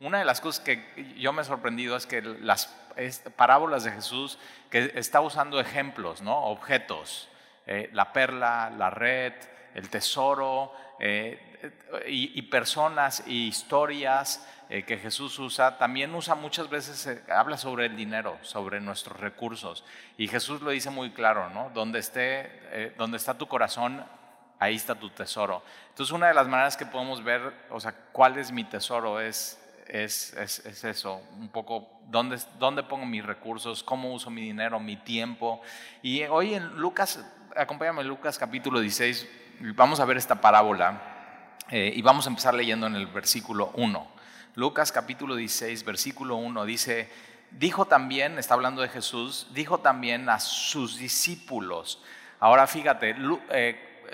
Una de las cosas que yo me he sorprendido es que las parábolas de Jesús, que está usando ejemplos, ¿no? objetos, eh, la perla, la red, el tesoro, eh, y, personas y historias eh, que Jesús usa, también usa muchas veces, habla sobre el dinero, sobre nuestros recursos. Y Jesús lo dice muy claro, ¿no? Donde, esté, donde está tu corazón, ahí está tu tesoro. Entonces una de las maneras que podemos ver, o sea, cuál es mi tesoro es es, es, eso, un poco dónde, dónde pongo mis recursos, cómo uso mi dinero, mi tiempo. Y hoy en Lucas, acompáñame en Lucas capítulo 16, vamos a ver esta parábola eh, y vamos a empezar leyendo en el versículo 1. Lucas capítulo 16, versículo 1 dice, dijo también, está hablando de Jesús, dijo también a sus discípulos. Ahora fíjate, eh,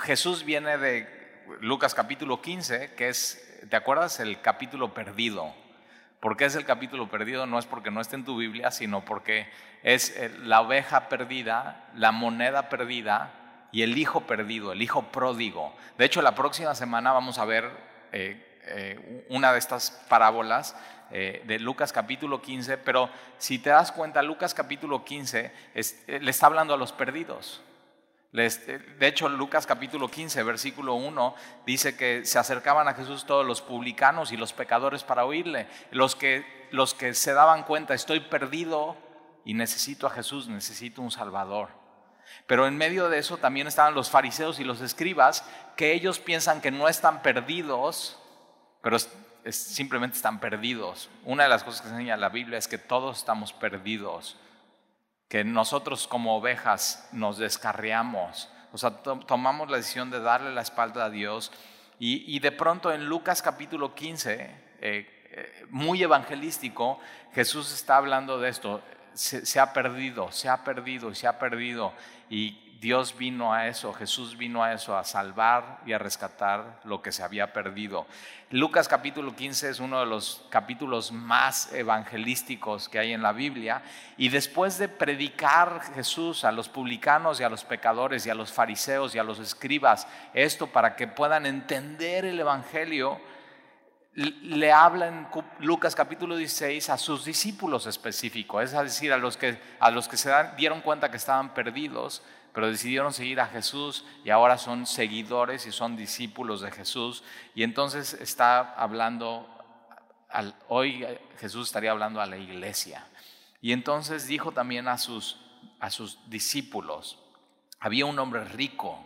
Jesús viene de Lucas capítulo 15, que es ¿te acuerdas el capítulo perdido? ¿Por qué es el capítulo perdido? No es porque no esté en tu Biblia, sino porque es eh, la oveja perdida, la moneda perdida y el hijo perdido, el hijo pródigo. De hecho, la próxima semana vamos a ver eh, eh, una de estas parábolas de Lucas capítulo 15, pero si te das cuenta, Lucas capítulo 15 le está hablando a los perdidos. De hecho, Lucas capítulo 15, versículo 1, dice que se acercaban a Jesús todos los publicanos y los pecadores para oírle. Los que, los que se daban cuenta, estoy perdido y necesito a Jesús, necesito un Salvador. Pero en medio de eso también estaban los fariseos y los escribas, que ellos piensan que no están perdidos, pero simplemente están perdidos. Una de las cosas que enseña la Biblia es que todos estamos perdidos que nosotros como ovejas nos descarriamos, o sea, tomamos la decisión de darle la espalda a Dios. Y, de pronto en Lucas capítulo 15, eh, eh, muy evangelístico, Jesús está hablando de esto, se, se, ha perdido, se ha perdido y se ha perdido. Y Dios vino a eso, Jesús vino a eso, a salvar y a rescatar lo que se había perdido. Lucas capítulo 15 es uno de los capítulos más evangelísticos que hay en la Biblia y después de predicar Jesús a los publicanos y a los pecadores y a los fariseos y a los escribas esto para que puedan entender el Evangelio, le habla en Lucas capítulo 16 a sus discípulos específicos, es decir, a los que, a los que se dieron cuenta que estaban perdidos pero decidieron seguir a Jesús y ahora son seguidores y son discípulos de Jesús. Y entonces está hablando, hoy Jesús estaría hablando a la iglesia. Y entonces dijo también a sus, a sus discípulos, había un hombre rico.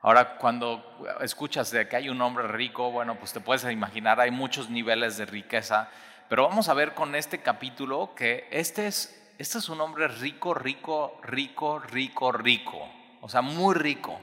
Ahora, cuando escuchas de que hay un hombre rico, bueno, pues te puedes imaginar, hay muchos niveles de riqueza, pero vamos a ver con este capítulo que este es este es un hombre rico, rico, rico, rico, rico. O sea, muy rico.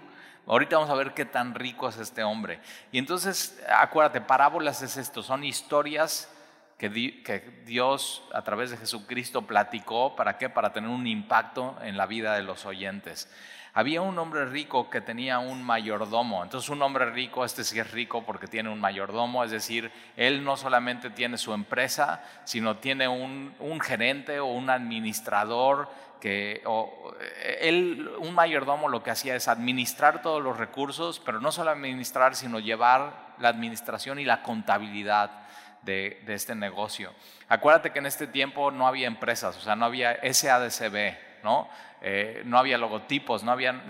Ahorita vamos a ver qué tan rico es este hombre. Y entonces, acuérdate, parábolas es esto, son historias que, que Dios a través de Jesucristo platicó. ¿Para qué? Para tener un impacto en la vida de los oyentes. Había un hombre rico que tenía un mayordomo. Entonces un hombre rico, este sí es rico porque tiene un mayordomo, es decir, él no solamente tiene su empresa, sino tiene un, gerente o un administrador que él, un mayordomo lo que hacía es administrar todos los recursos, pero no solo administrar, sino llevar la administración y la contabilidad de, de este negocio. Acuérdate que en este tiempo no había empresas, o sea, no había SADCB, ¿no? Eh, no había logotipos, no había,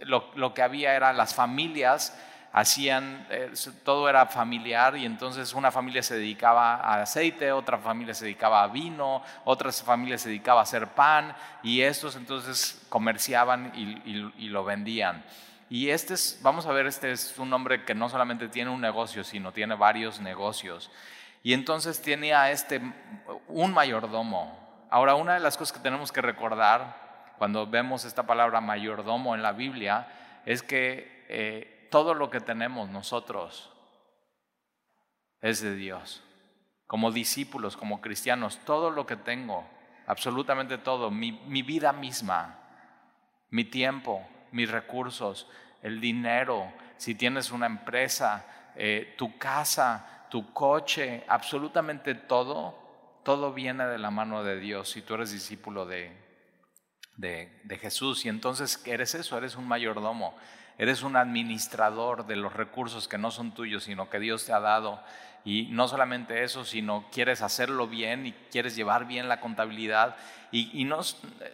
lo, que había era las familias hacían, eh, todo era familiar y entonces una familia se dedicaba a aceite, otra familia se dedicaba a vino, otra familia se dedicaba a hacer pan y estos entonces comerciaban y, lo vendían. Y este es, vamos a ver, este es un hombre que no solamente tiene un negocio, sino tiene varios negocios. Y entonces tenía este, un mayordomo. Ahora, una de las cosas que tenemos que recordar cuando vemos esta palabra mayordomo en la Biblia, es que eh, todo lo que tenemos nosotros es de Dios. Como discípulos, como cristianos, todo lo que tengo, absolutamente todo, mi, vida misma, mi tiempo, mis recursos, el dinero, si tienes una empresa, eh, tu casa, tu coche, absolutamente todo, todo viene de la mano de Dios si tú eres discípulo de, de, Jesús. Y entonces eres eso, eres un mayordomo. Eres un administrador de los recursos que no son tuyos, sino que Dios te ha dado. Y no solamente eso, sino quieres hacerlo bien y quieres llevar bien la contabilidad y,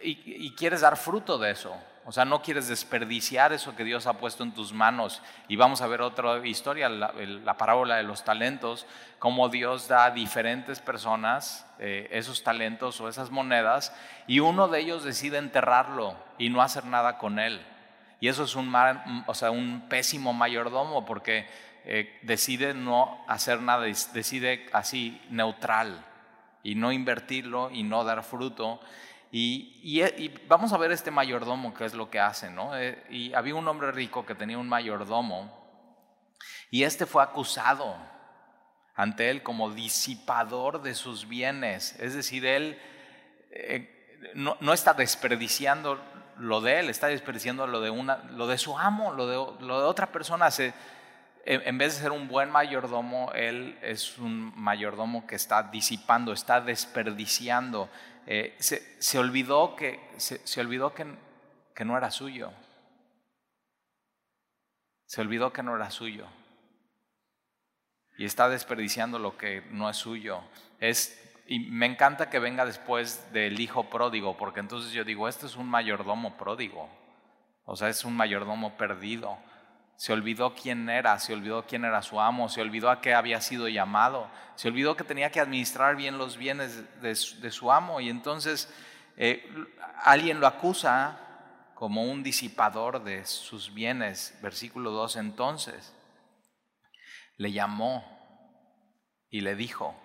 y, quieres dar fruto de eso. O sea, no quieres desperdiciar eso que Dios ha puesto en tus manos. Y vamos a ver otra historia, la, parábola de los talentos, cómo Dios da a diferentes personas eh, esos talentos o esas monedas y uno de ellos decide enterrarlo y no hacer nada con él. Y eso es un, o sea, un pésimo mayordomo porque eh, decide no hacer nada, decide así neutral y no invertirlo y no dar fruto. Y, vamos a ver este mayordomo, qué es lo que hace, ¿no? Eh, y había un hombre rico que tenía un mayordomo y este fue acusado ante él como disipador de sus bienes. Es decir, él eh, no, está desperdiciando lo de él, está desperdiciando lo de, una, lo de su amo, lo de, lo de otra persona. En vez de ser un buen mayordomo, él es un mayordomo que está disipando, está desperdiciando eh, se, olvidó, que, se, olvidó que, que no era suyo. Se olvidó que no era suyo. Y está desperdiciando lo que no es suyo. Es, y me encanta que venga después del hijo pródigo, porque entonces yo digo, este es un mayordomo pródigo. O sea, es un mayordomo perdido. Se olvidó quién era, se olvidó quién era su amo, se olvidó a qué había sido llamado, se olvidó que tenía que administrar bien los bienes de, su amo y entonces eh, alguien lo acusa como un disipador de sus bienes. Versículo 2 entonces le llamó y le dijo,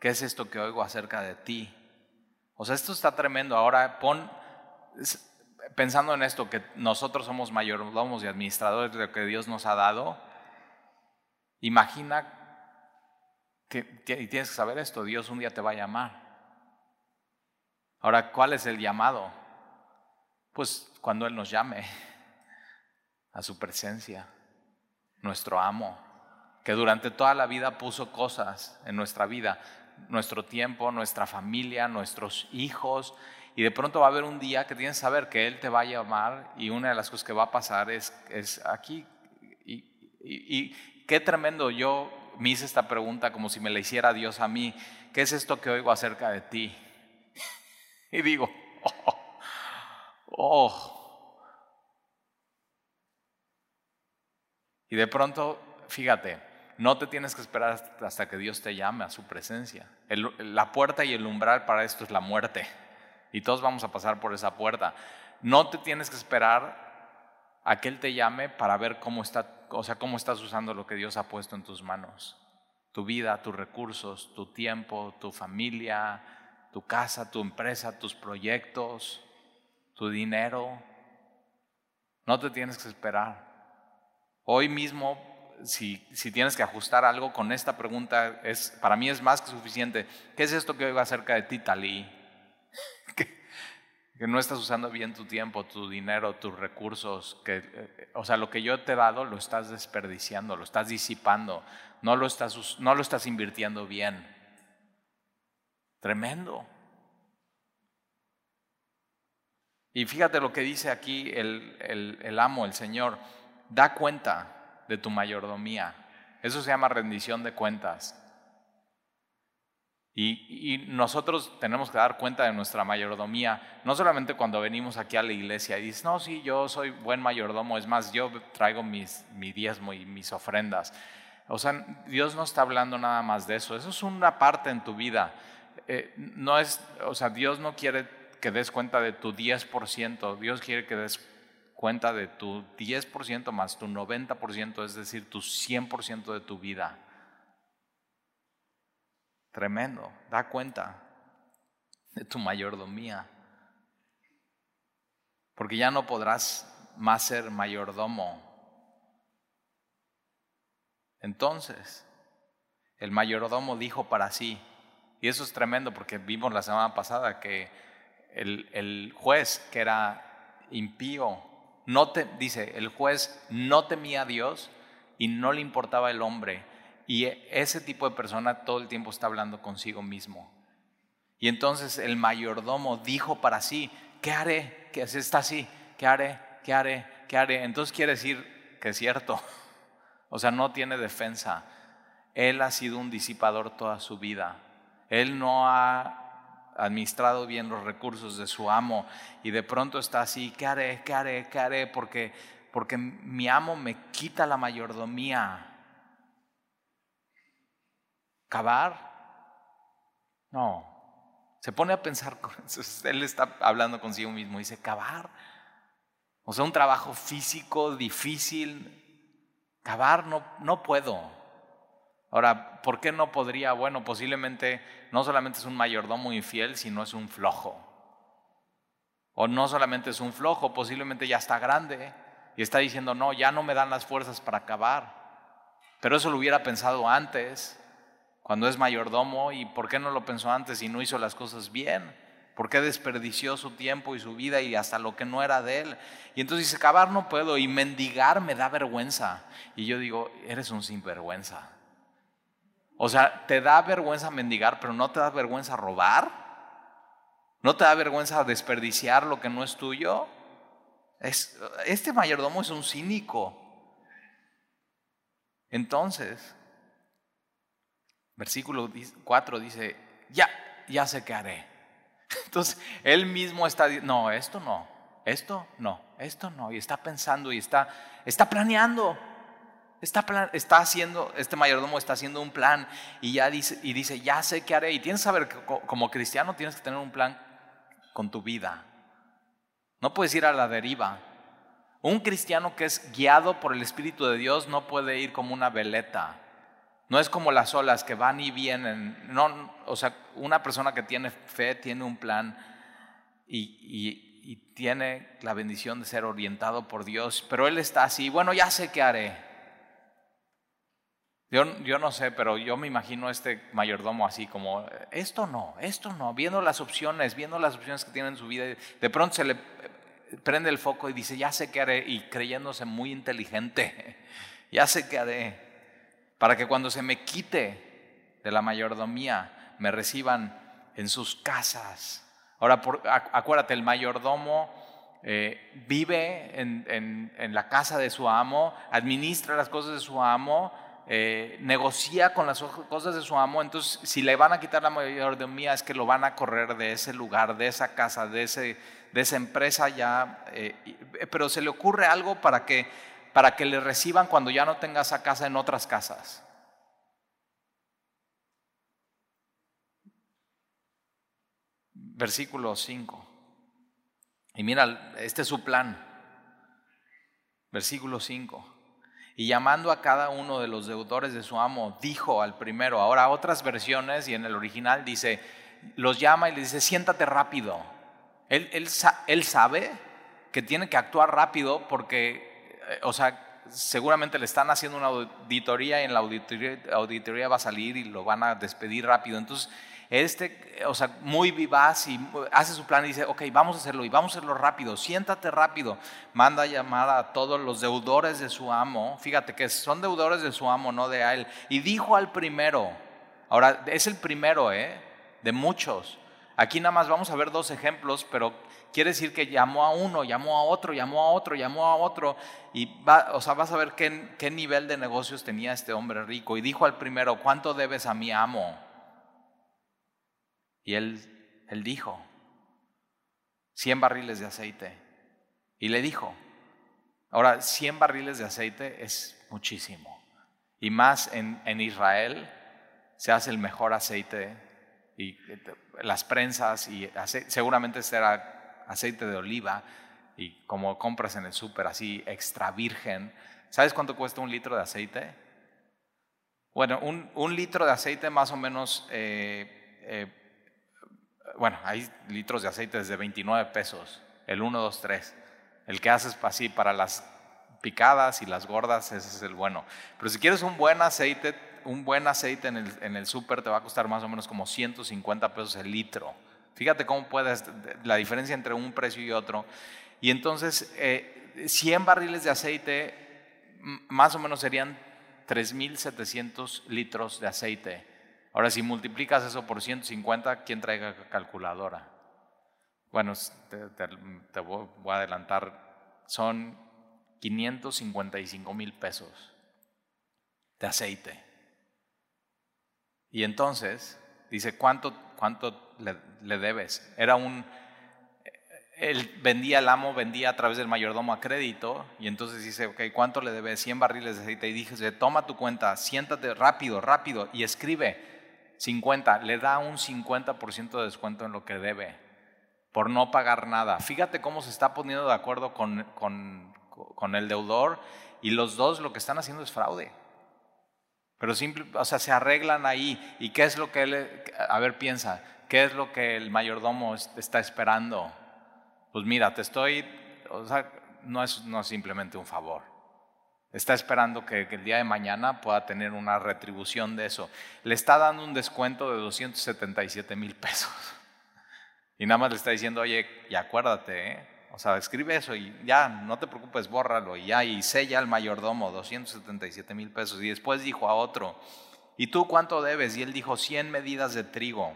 ¿qué es esto que oigo acerca de ti? O sea, esto está tremendo. Ahora pon, pensando en esto, que nosotros somos mayordomos y administradores de lo que Dios nos ha dado, imagina que, y tienes que saber esto, Dios un día te va a llamar. Ahora, ¿cuál es el llamado? Pues cuando Él nos llame a su presencia, nuestro amo, que durante toda la vida puso cosas en nuestra vida, nuestro tiempo, nuestra familia, nuestros hijos, y de pronto va a haber un día que tienes que saber que Él te va a llamar y una de las cosas que va a pasar es, es aquí. Y, qué tremendo, yo me hice esta pregunta como si me la hiciera Dios a mí. ¿Qué es esto que oigo acerca de ti? Y digo, oh, oh. Y de pronto, fíjate, no te tienes que esperar hasta que Dios te llame a su presencia. la puerta y el umbral para esto es la muerte y todos vamos a pasar por esa puerta. No te tienes que esperar a que Él te llame para ver cómo, está, o sea, cómo estás usando lo que Dios ha puesto en tus manos. Tu vida, tus recursos, tu tiempo, tu familia, tu casa, tu empresa, tus proyectos, tu dinero. No te tienes que esperar. Hoy mismo, si, si, tienes que ajustar algo con esta pregunta, es, para mí es más que suficiente. ¿Qué es esto que oigo acerca de ti, Talí? Que, no estás usando bien tu tiempo, tu dinero, tus recursos, que, eh, o sea, lo que yo te he dado lo estás desperdiciando, lo estás disipando, no lo estás, no lo estás invirtiendo bien. Tremendo. Y fíjate lo que dice aquí el, el amo, el Señor, da cuenta de tu mayordomía. Eso se llama rendición de cuentas. Y, nosotros tenemos que dar cuenta de nuestra mayordomía, no solamente cuando venimos aquí a la iglesia y dices, no, sí, yo soy buen mayordomo, es más, yo traigo mis, mi diezmo y mis ofrendas. O sea, Dios no está hablando nada más de eso, eso es una parte en tu vida. Eh, no es, o sea, Dios no quiere que des cuenta de tu 10%, Dios quiere que des cuenta de tu 10% más tu 90%, es decir, tu 100% de tu vida. Tremendo, da cuenta de tu mayordomía. Porque ya no podrás más ser mayordomo. Entonces, el mayordomo dijo para sí, y eso es tremendo porque vimos la semana pasada que el, el juez que era impío, no te, dice, el juez no temía a Dios y no le importaba el hombre y ese tipo de persona todo el tiempo está hablando consigo mismo. Y entonces el mayordomo dijo para sí, ¿qué haré? Que está así, ¿qué haré? ¿Qué haré? ¿Qué haré? Entonces quiere decir, que es cierto. O sea, no tiene defensa. Él ha sido un disipador toda su vida. Él no ha administrado bien los recursos de su amo y de pronto está así, ¿qué haré? ¿Qué haré? ¿Qué haré? Porque, porque mi amo me quita la mayordomía. ¿Cavar? No. Se pone a pensar, él está hablando consigo mismo, dice, cavar. O sea, un trabajo físico difícil. Cavar no, no puedo. Ahora, ¿por qué no podría? Bueno, posiblemente no solamente es un mayordomo infiel, sino es un flojo. O no solamente es un flojo, posiblemente ya está grande y está diciendo, no, ya no me dan las fuerzas para acabar. Pero eso lo hubiera pensado antes, cuando es mayordomo, y ¿por qué no lo pensó antes y no hizo las cosas bien? ¿Por qué desperdició su tiempo y su vida y hasta lo que no era de él? Y entonces dice, acabar no puedo y mendigar me da vergüenza. Y yo digo, eres un sinvergüenza. O sea, ¿te da vergüenza mendigar, pero no te da vergüenza robar? ¿No te da vergüenza desperdiciar lo que no es tuyo? este mayordomo es un cínico. Entonces, versículo 4 dice, ya, ya sé qué haré. Entonces, él mismo está no, esto no, esto no, esto no. Y está pensando y está, está planeando. Está, está, haciendo, este mayordomo está haciendo un plan y ya dice, y dice, ya sé qué haré. Y tienes que saber como cristiano tienes que tener un plan con tu vida. No puedes ir a la deriva. Un cristiano que es guiado por el Espíritu de Dios no puede ir como una veleta. No es como las olas que van y vienen. No, o sea, una persona que tiene fe tiene un plan y, tiene la bendición de ser orientado por Dios. Pero él está así, bueno, ya sé qué haré. Yo, no sé, pero yo me imagino este mayordomo así como, esto no, esto no, viendo las opciones, viendo las opciones que tiene en su vida, de pronto se le prende el foco y dice, ya sé qué haré, y creyéndose muy inteligente, ya sé qué haré, para que cuando se me quite de la mayordomía, me reciban en sus casas. Ahora, acuérdate, el mayordomo eh, vive en, la casa de su amo, administra las cosas de su amo, eh, negocia con las cosas de su amo, entonces si le van a quitar la mayordomía es que lo van a correr de ese lugar, de esa casa, de, ese, esa empresa ya, eh, pero se le ocurre algo para que, para que le reciban cuando ya no tenga esa casa en otras casas. Versículo 5. Y mira, este es su plan. Versículo 5 y llamando a cada uno de los deudores de su amo, dijo al primero, ahora otras versiones y en el original dice, los llama y le dice, siéntate rápido. Él, él, sabe que tiene que actuar rápido porque, o sea, seguramente le están haciendo una auditoría y en la auditoría, auditoría va a salir y lo van a despedir rápido. Entonces, este, o sea, muy vivaz y hace su plan y dice, ok, vamos a hacerlo y vamos a hacerlo rápido, siéntate rápido. Manda llamada a todos los deudores de su amo, fíjate que son deudores de su amo, no de él. Y dijo al primero, ahora es el primero, ¿eh? De muchos. Aquí nada más vamos a ver dos ejemplos, pero quiere decir que llamó a uno, llamó a otro, llamó a otro, llamó a otro, y va, o sea, vas a ver qué, qué nivel de negocios tenía este hombre rico. Y dijo al primero, ¿cuánto debes a mi amo? Y él, él dijo, 100 barriles de aceite. Y le dijo, ahora 100 barriles de aceite es muchísimo. Y más en, en Israel se hace el mejor aceite y las prensas y seguramente será aceite de oliva y como compras en el súper así extra virgen. ¿Sabes cuánto cuesta un litro de aceite? Bueno, un, litro de aceite más o menos eh, eh, bueno, hay litros de aceite desde 29 pesos, el 1, 2, 3. El que haces así para las picadas y las gordas, ese es el bueno. Pero si quieres un buen aceite, un buen aceite en el, en el te va a costar más o menos como 150 pesos el litro. Fíjate cómo puedes, la diferencia entre un precio y otro. Y entonces, 100 eh, barriles de aceite, más o menos serían 3.700 litros de aceite. Ahora, si multiplicas eso por 150, ¿quién traiga calculadora? Bueno, te, voy a adelantar, son 555 mil pesos de aceite. Y entonces dice, ¿cuánto, cuánto le, debes? Era un, él vendía, el amo vendía a través del mayordomo a crédito y entonces dice, ok, ¿cuánto le debes? 100 barriles de aceite. Y dije, toma tu cuenta, siéntate rápido, rápido y escribe 50. Le da un 50% de descuento en lo que debe por no pagar nada. Fíjate cómo se está poniendo de acuerdo con, con, el deudor y los dos lo que están haciendo es fraude. Pero simple, o sea, se arreglan ahí. ¿Y qué es lo que él, a ver, piensa, qué es lo que el mayordomo está esperando? Pues mira, te estoy, o sea, no es, no simplemente un favor. Está esperando que, el día de mañana pueda tener una retribución de eso. Le está dando un descuento de 277 mil pesos. Y nada más le está diciendo, oye, y acuérdate, ¿eh? O sea, escribe eso y ya, no te preocupes, bórralo y ya, y sella al mayordomo, 277 mil pesos. Y después dijo a otro, ¿y tú cuánto debes? Y él dijo, 100 medidas de trigo.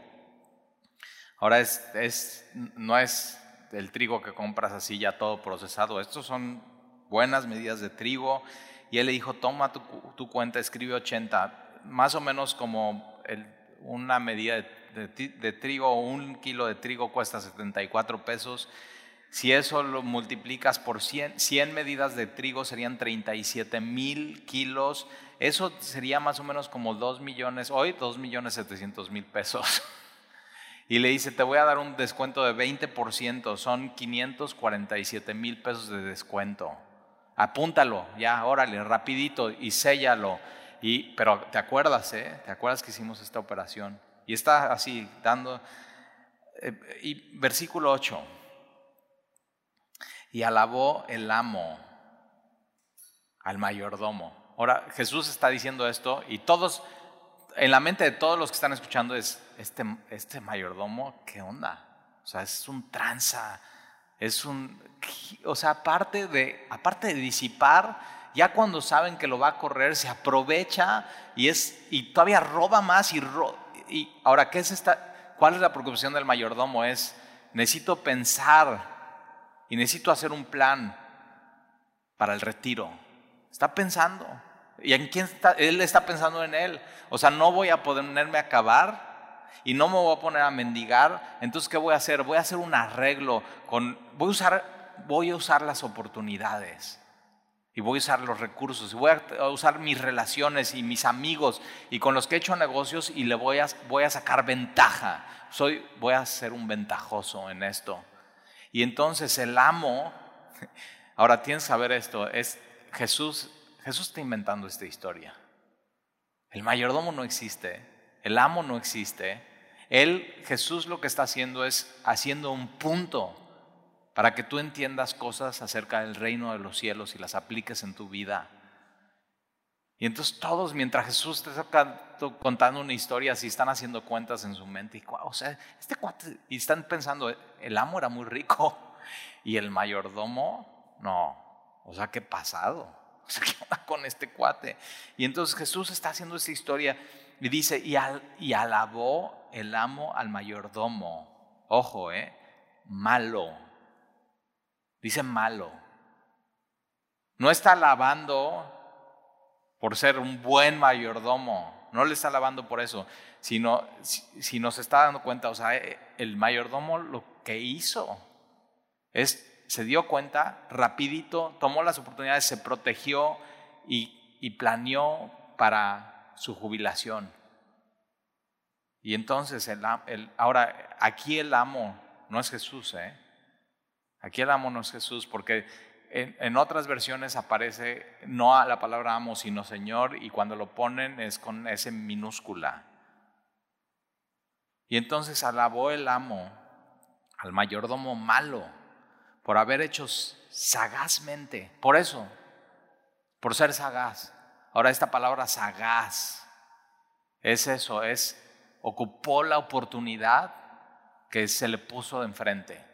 Ahora es, es, no es el trigo que compras así ya todo procesado. Estos son buenas medidas de trigo. Y él le dijo, toma tu, cuenta, escribe 80, más o menos como una medida de, trigo o un kilo de trigo cuesta 74 pesos. Si eso lo multiplicas por 100, 100 medidas de trigo serían 37 mil kilos. Eso sería más o menos como 2 millones, hoy 2 millones 700 mil pesos. y le dice, te voy a dar un descuento de 20%, son 547 mil pesos de descuento. Apúntalo, ya, órale, rapidito y séllalo. Y, pero te acuerdas, ¿eh? ¿Te acuerdas que hicimos esta operación? Y está así, dando... Eh, y versículo 8. Y alabó el amo al mayordomo. Ahora Jesús está diciendo esto y todos en la mente de todos los que están escuchando es, este, este mayordomo, ¿qué onda? O sea, es un tranza, es un, o sea, aparte de, aparte de disipar, ya cuando saben que lo va a correr, se aprovecha y, es, y todavía roba más y, y ahora, ¿qué es esta? ¿Cuál es la preocupación del mayordomo? Es, necesito pensar y necesito hacer un plan para el retiro. Está pensando. ¿Y en quién está? Él está pensando en él. O sea, no voy a ponerme a acabar y no me voy a poner a mendigar. Entonces, ¿qué voy a hacer? Voy a hacer un arreglo con, voy a usar, las oportunidades y voy a usar los recursos voy a usar mis relaciones y mis amigos y con los que he hecho negocios y le voy a, voy a sacar ventaja. Soy, voy a ser un ventajoso en esto. Y entonces el amo, ahora tienes que saber esto, es Jesús Jesús está inventando esta historia. El mayordomo no existe, el amo no existe. Él, Jesús lo que está haciendo es haciendo un punto para que tú entiendas cosas acerca del reino de los cielos y las apliques en tu vida. Y entonces todos, mientras Jesús te está contando una historia, si están haciendo cuentas en su mente, y, o sea, este cuate, y están pensando, el amo era muy rico y el mayordomo, no, o sea, ¿qué pasado? con este cuate? Y entonces Jesús está haciendo esta historia y dice, y, y alabó el amo al mayordomo. Ojo, ¿eh? Malo. Dice malo. No está alabando por ser un buen mayordomo. No le está alabando por eso, sino si, nos está dando cuenta, o sea, eh, el mayordomo lo que hizo es se dio cuenta, rapidito, tomó las oportunidades, se protegió y, planeó para su jubilación. Y entonces, el, ahora, aquí el amo no es Jesús, ¿eh? Aquí el amo no es Jesús, porque en, otras versiones aparece no a la palabra amo, sino Señor, y cuando lo ponen es con ese minúscula. Y entonces alabó el amo al mayordomo malo por haber hecho sagazmente. Por eso, por ser sagaz. Ahora esta palabra sagaz es eso, es ocupó la oportunidad que se le puso de enfrente.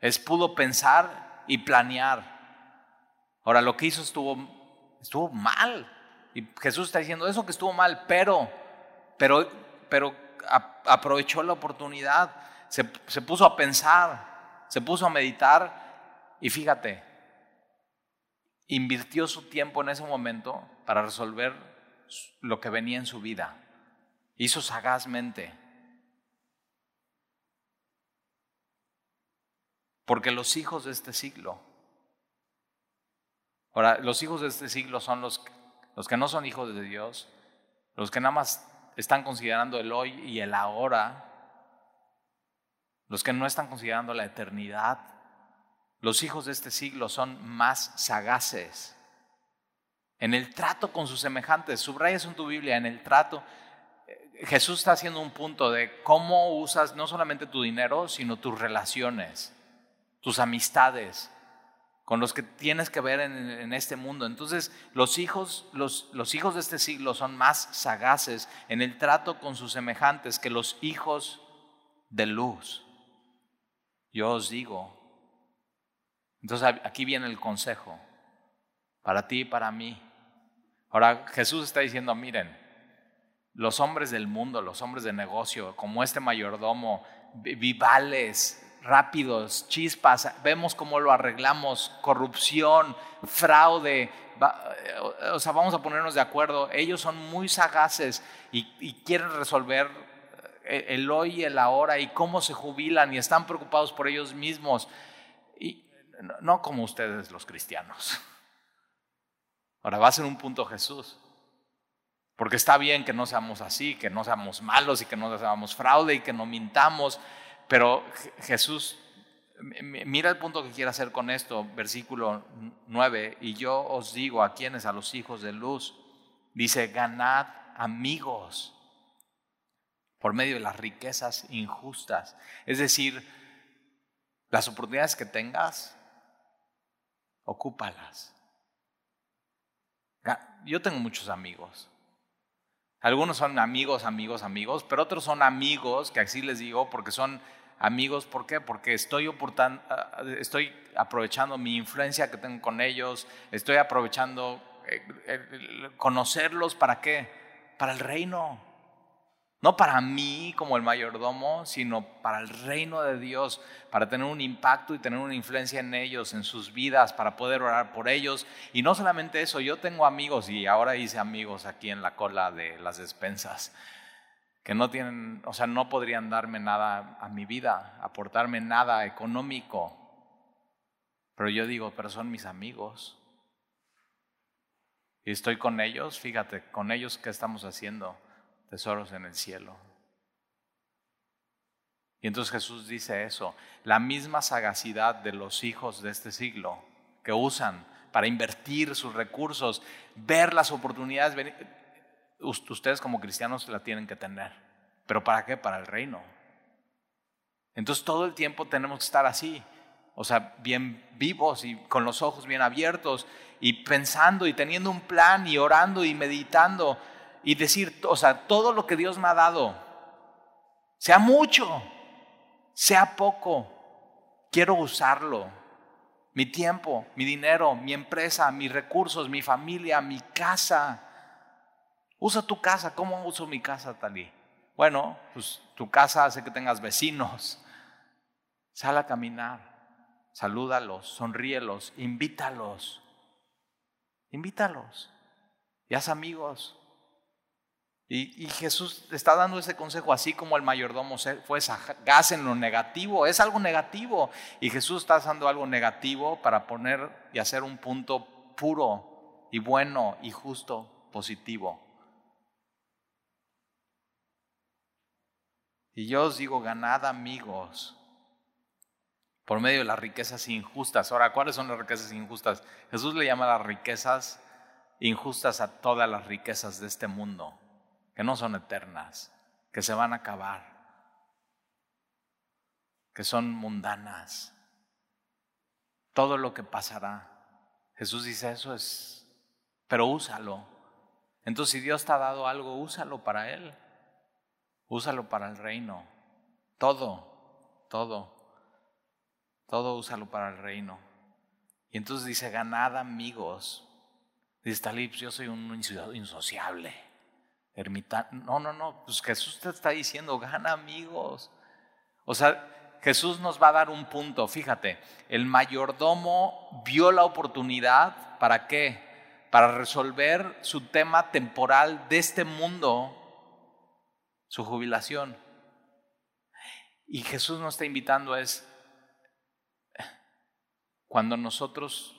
Es pudo pensar y planear. Ahora lo que hizo estuvo, estuvo mal. Y Jesús está diciendo eso que estuvo mal, pero, pero, pero aprovechó la oportunidad, se, se puso a pensar, se puso a meditar y fíjate, invirtió su tiempo en ese momento para resolver lo que venía en su vida. Hizo sagazmente. Porque los hijos de este siglo, ahora, los hijos de este siglo son los, los que no son hijos de Dios, los que nada más están considerando el hoy y el ahora, los que no están considerando la eternidad. Los hijos de este siglo son más sagaces en el trato con sus semejantes. Subrayas en tu Biblia, en el trato. Jesús está haciendo un punto de cómo usas no solamente tu dinero, sino tus relaciones, tus amistades, con los que tienes que ver en, este mundo. Entonces, los hijos, los, los hijos de este siglo son más sagaces en el trato con sus semejantes que los hijos de luz. Yo os digo. Entonces, aquí viene el consejo, para ti y para mí. Ahora, Jesús está diciendo, miren, los hombres del mundo, los hombres de negocio, como este mayordomo, vivales, rápidos, chispas, vemos cómo lo arreglamos, corrupción, fraude, o sea, vamos a ponernos de acuerdo, ellos son muy sagaces y, quieren resolver eh, el hoy y el ahora y cómo se jubilan y están preocupados por ellos mismos, y no como ustedes los cristianos. Ahora va a ser un punto Jesús. Porque está bien que no seamos así, que no seamos malos y que no seamos fraude y que no mintamos, pero Jesús, mira el punto que quiere hacer con esto, versículo 9, y yo os digo a quienes, a los hijos de luz, dice, ganad amigos por medio de las riquezas injustas. Es decir, las oportunidades que tengas, ocúpalas. Yo tengo muchos amigos. Algunos son amigos, amigos, amigos, pero otros son amigos, que así les digo, porque son amigos, ¿por qué? Porque estoy, ah, estoy aprovechando mi influencia que tengo con ellos, estoy aprovechando eh, conocerlos, ¿para qué? Para el reino. No para mí como el mayordomo, sino para el reino de Dios, para tener un impacto y tener una influencia en ellos, en sus vidas, para poder orar por ellos. Y no solamente eso, yo tengo amigos y ahora hice amigos aquí en la cola de las despensas que no tienen, o sea, no podrían darme nada a mi vida, aportarme nada económico. Pero yo digo, pero son mis amigos. Y estoy con ellos, fíjate, con ellos qué estamos haciendo, tesoros en el cielo. Y entonces Jesús dice eso, la misma sagacidad de los hijos de este siglo que usan para invertir sus recursos, ver las oportunidades, ustedes como cristianos la tienen que tener. ¿Pero para qué? Para el reino. Entonces todo el tiempo tenemos que estar así, o sea, bien vivos y con los ojos bien abiertos y pensando y teniendo un plan y orando y meditando y decir, o sea, todo lo que Dios me ha dado, sea mucho, sea poco, quiero usarlo. Mi tiempo, mi dinero, mi empresa, mis recursos, mi familia, mi casa. Usa tu casa. ¿Cómo uso mi casa, Talí? Bueno, pues tu casa hace que tengas vecinos. Sal a caminar, salúdalos, sonríelos, invítalos. Invítalos y haz amigos. Y, Jesús está dando ese consejo, así como el mayordomo fue sagaz en lo negativo, es algo negativo. Y Jesús está haciendo algo negativo para poner y hacer un punto puro y bueno y justo, positivo. Y yo os digo, ganad amigos por medio de las riquezas injustas. Ahora, ¿cuáles son las riquezas injustas? Jesús le llama las riquezas injustas a todas las riquezas de este mundo, que no son eternas, que se van a acabar, que son mundanas. Todo lo que pasará. Jesús dice, eso es, pero úsalo. Entonces, si Dios te ha dado algo, úsalo para Él. Úsalo para el reino. Todo, todo. Todo úsalo para el reino. Y entonces dice, ganad amigos. Dice Talib, yo soy un insociable. Ermita No, no, no. Pues Jesús te está diciendo, gana amigos. O sea, Jesús nos va a dar un punto, fíjate, el mayordomo vio la oportunidad, ¿para qué? Para resolver su tema temporal de este mundo, su jubilación. Y Jesús nos está invitando es, cuando nosotros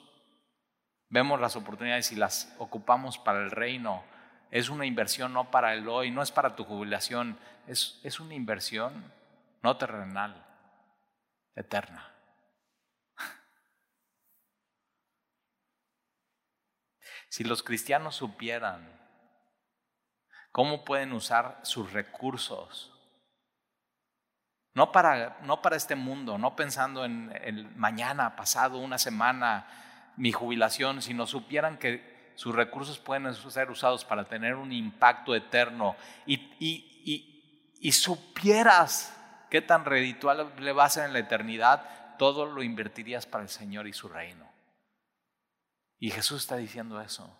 vemos las oportunidades y las ocupamos para el reino, es una inversión no para el hoy, no es para tu jubilación, es, es una inversión no terrenal, eterna. Si los cristianos supieran cómo pueden usar sus recursos, no para, no para este mundo, no pensando en el mañana, pasado, una semana, mi jubilación, sino supieran que sus recursos pueden ser usados para tener un impacto eterno y, y, y, supieras qué tan reditual le va a ser en la eternidad, todo lo invertirías para el Señor y su reino. Y Jesús está diciendo eso.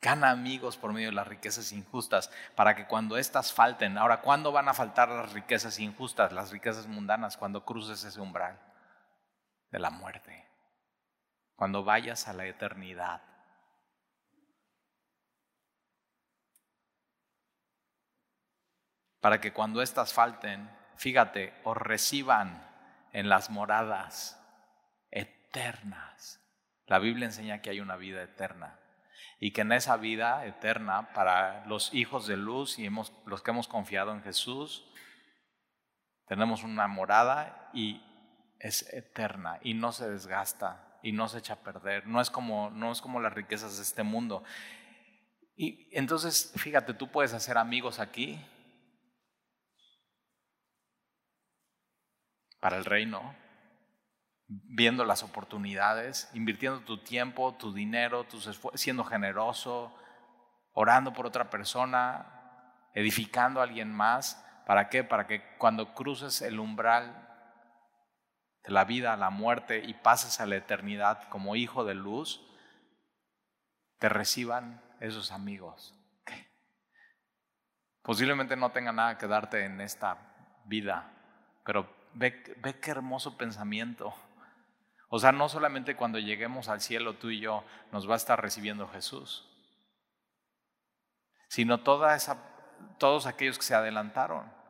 Gana amigos por medio de las riquezas injustas para que cuando éstas falten, ahora, ¿cuándo van a faltar las riquezas injustas, las riquezas mundanas? Cuando cruces ese umbral de la muerte, cuando vayas a la eternidad. Para que cuando éstas falten, fíjate, os reciban en las moradas eternas. La Biblia enseña que hay una vida eterna y que en esa vida eterna para los hijos de luz y hemos, los que hemos confiado en Jesús, tenemos una morada y es eterna y no se desgasta y no se echa a perder. No es como, no es como las riquezas de este mundo. Y entonces, fíjate, tú puedes hacer amigos aquí para el reino, viendo las oportunidades, invirtiendo tu tiempo, tu dinero, tus siendo generoso, orando por otra persona, edificando a alguien más. ¿Para qué? Para que cuando cruces el umbral de la vida a la muerte y pases a la eternidad como hijo de luz, te reciban esos amigos. Posiblemente no tenga nada que darte en esta vida, pero ve, ve qué hermoso pensamiento. O sea, no solamente cuando lleguemos al cielo tú y yo nos va a estar recibiendo Jesús, sino esa, todos aquellos que se adelantaron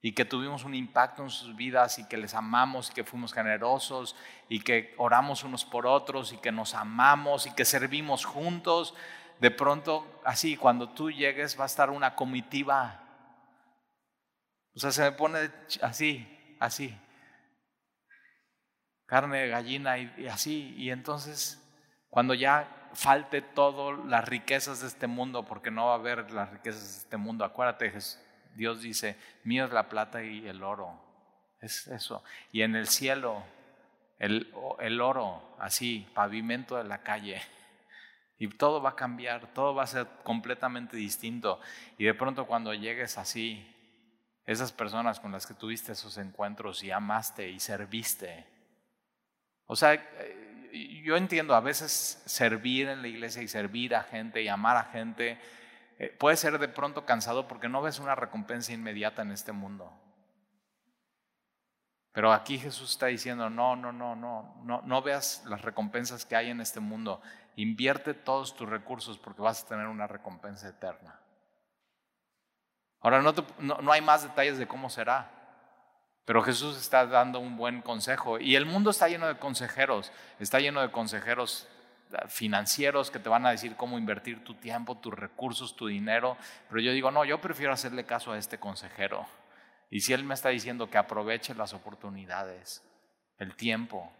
y que tuvimos un impacto en sus vidas y que les amamos y que fuimos generosos y que oramos unos por otros y que nos amamos y que servimos juntos, de pronto, así, cuando tú llegues va a estar una comitiva. O sea, se me pone así, así. Carne de gallina y, así. Y entonces, cuando ya falte todo las riquezas de este mundo, porque no va a haber las riquezas de este mundo, acuérdate, Jesús Dios dice, mío es la plata y el oro. Es eso. Y en el cielo, el, el oro, así, pavimento de la calle. Y todo va a cambiar, todo va a ser completamente distinto. Y de pronto cuando llegues así, esas personas con las que tuviste esos encuentros y amaste y serviste. O sea, eh, yo entiendo a veces servir en la iglesia y servir a gente y amar a gente eh, puede ser de pronto cansado porque no ves una recompensa inmediata en este mundo. Pero aquí Jesús está diciendo, no, no, no, no, no, no veas las recompensas que hay en este mundo. Invierte todos tus recursos porque vas a tener una recompensa eterna. Ahora, no, no, no hay más detalles de cómo será, pero Jesús está dando un buen consejo. Y el mundo está lleno de consejeros, está lleno de consejeros financieros que te van a decir cómo invertir tu tiempo, tus recursos, tu dinero, pero yo digo, no, yo prefiero hacerle caso a este consejero. Y si él me está diciendo que aproveche las oportunidades, el tiempo,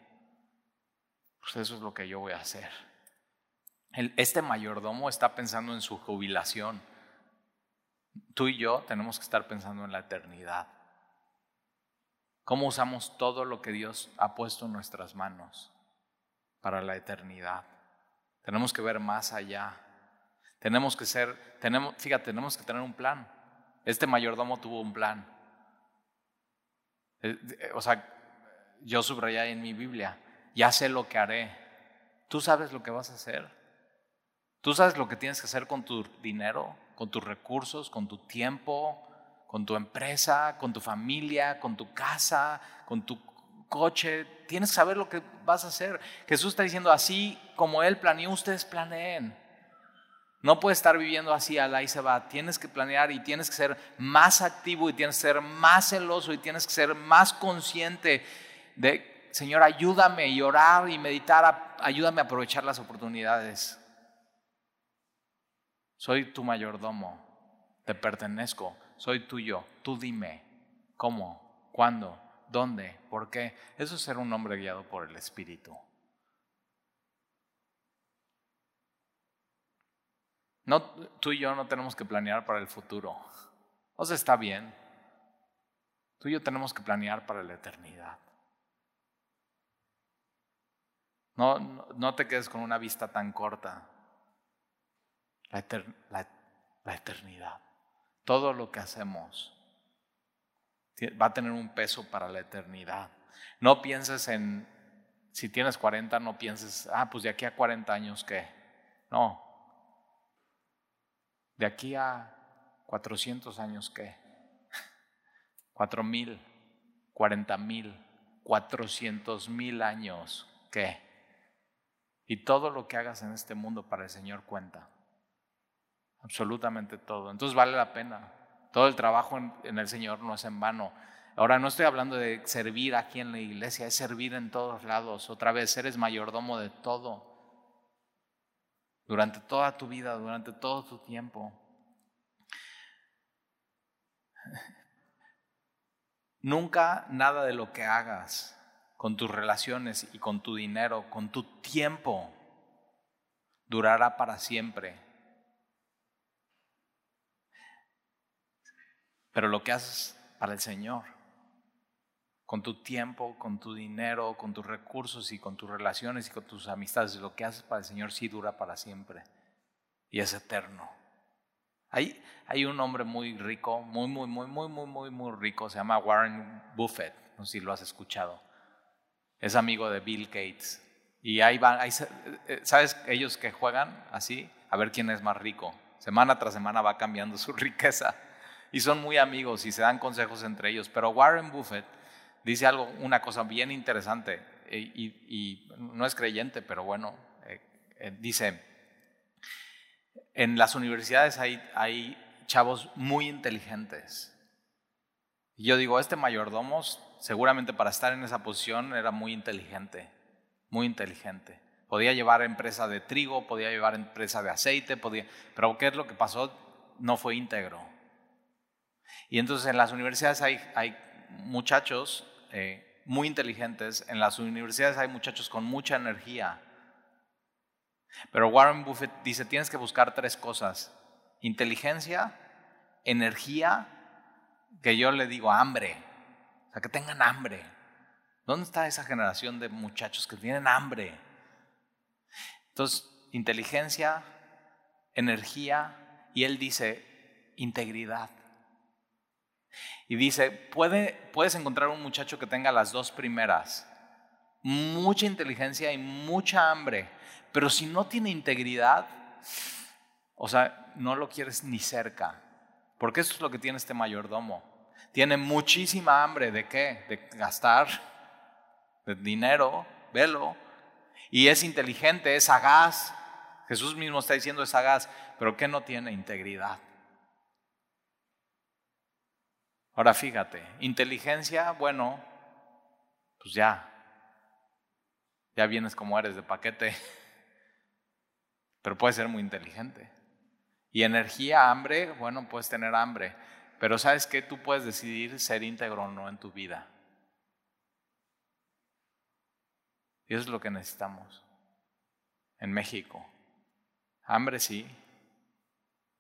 pues eso es lo que yo voy a hacer. este mayordomo está pensando en su jubilación. Tú y yo tenemos que estar pensando en la eternidad. ¿Cómo usamos todo lo que Dios ha puesto en nuestras manos para la eternidad? Tenemos que ver más allá. Tenemos que ser, tenemos, fíjate, tenemos que tener un plan. Este mayordomo tuvo un plan. Eh, eh, o sea, yo subrayé en mi Biblia, ya sé lo que haré. ¿Tú sabes lo que vas a hacer? Tú sabes lo que tienes que hacer con tu dinero, con tus recursos, con tu tiempo, con tu empresa, con tu familia, con tu casa, con tu coche. Tienes que saber lo que vas a hacer. Jesús está diciendo así como Él planeó, ustedes planeen. No puedes estar viviendo así, al ahí se va. Tienes que planear y tienes que ser más activo y tienes que ser más celoso y tienes que ser más consciente de, Señor, ayúdame y orar y meditar, ayúdame a aprovechar las oportunidades. Soy tu mayordomo, te pertenezco, soy tuyo, tú dime cómo, cuándo, dónde, por qué. Eso es ser un hombre guiado por el Espíritu. No, tú y yo no tenemos que planear para el futuro. O sea, está bien. Tú y yo tenemos que planear para la eternidad. No, no, te quedes con una vista tan corta. La, la eternidad. Todo lo que hacemos va a tener un peso para la eternidad. No pienses en, si tienes 40, no pienses, ah, pues de aquí a 40 años, ¿qué? No, de aquí a 400 años, ¿qué? 4 mil, 40 mil, 400 mil años, ¿qué? Y todo lo que hagas en este mundo para el Señor cuenta. Absolutamente todo. Entonces vale la pena. Todo el trabajo en, el Señor no es en vano. Ahora no estoy hablando de servir aquí en la iglesia, es servir en todos lados. Otra vez, eres mayordomo de todo durante toda tu vida, durante todo tu tiempo. Nunca nada de lo que hagas con tus relaciones y con tu dinero, con tu tiempo, durará para siempre. Pero lo que haces para el Señor con tu tiempo, con tu dinero, con tus recursos y con tus relaciones y con tus amistades. Lo que haces para el Señor sí dura para siempre y es eterno. Hay, hay un hombre muy rico, muy, muy, muy, muy, muy, muy, muy rico, se llama Warren Buffett, no sé si lo has escuchado. Es amigo de Bill Gates. Y ahí van, eh, ¿sabes ellos que juegan así? A ver quién es más rico. Semana tras semana va cambiando su riqueza. Y son muy amigos y se dan consejos entre ellos. Pero Warren Buffett dice algo, una cosa bien interesante, eh, y, no es creyente, pero bueno, eh, eh, dice, en las universidades hay, hay chavos muy inteligentes. Y yo digo, este mayordomo seguramente para estar en esa posición era muy inteligente, muy inteligente. Podía llevar empresa de trigo, podía llevar empresa de aceite, podía, pero ¿qué es lo que pasó? No fue íntegro. Y entonces en las universidades hay, hay muchachos eh, muy inteligentes, en las universidades hay muchachos con mucha energía. Pero Warren Buffett dice, tienes que buscar tres cosas. Inteligencia, energía, que yo le digo hambre. O sea, que tengan hambre. ¿Dónde está esa generación de muchachos que tienen hambre? Entonces, inteligencia, energía y él dice integridad. Y dice, Puede, puedes encontrar un muchacho que tenga las dos primeras, mucha inteligencia y mucha hambre, pero si no tiene integridad, o sea, no lo quieres ni cerca, porque eso es lo que tiene este mayordomo. Tiene muchísima hambre de qué? De gastar, de dinero, velo, y es inteligente, es sagaz. Jesús mismo está diciendo es sagaz, pero ¿qué no tiene integridad? Ahora fíjate, inteligencia, bueno, pues ya, ya vienes como eres de paquete, pero puedes ser muy inteligente. Y energía, hambre, bueno, puedes tener hambre, pero sabes que tú puedes decidir ser íntegro o no en tu vida. Y eso es lo que necesitamos en México. Hambre sí,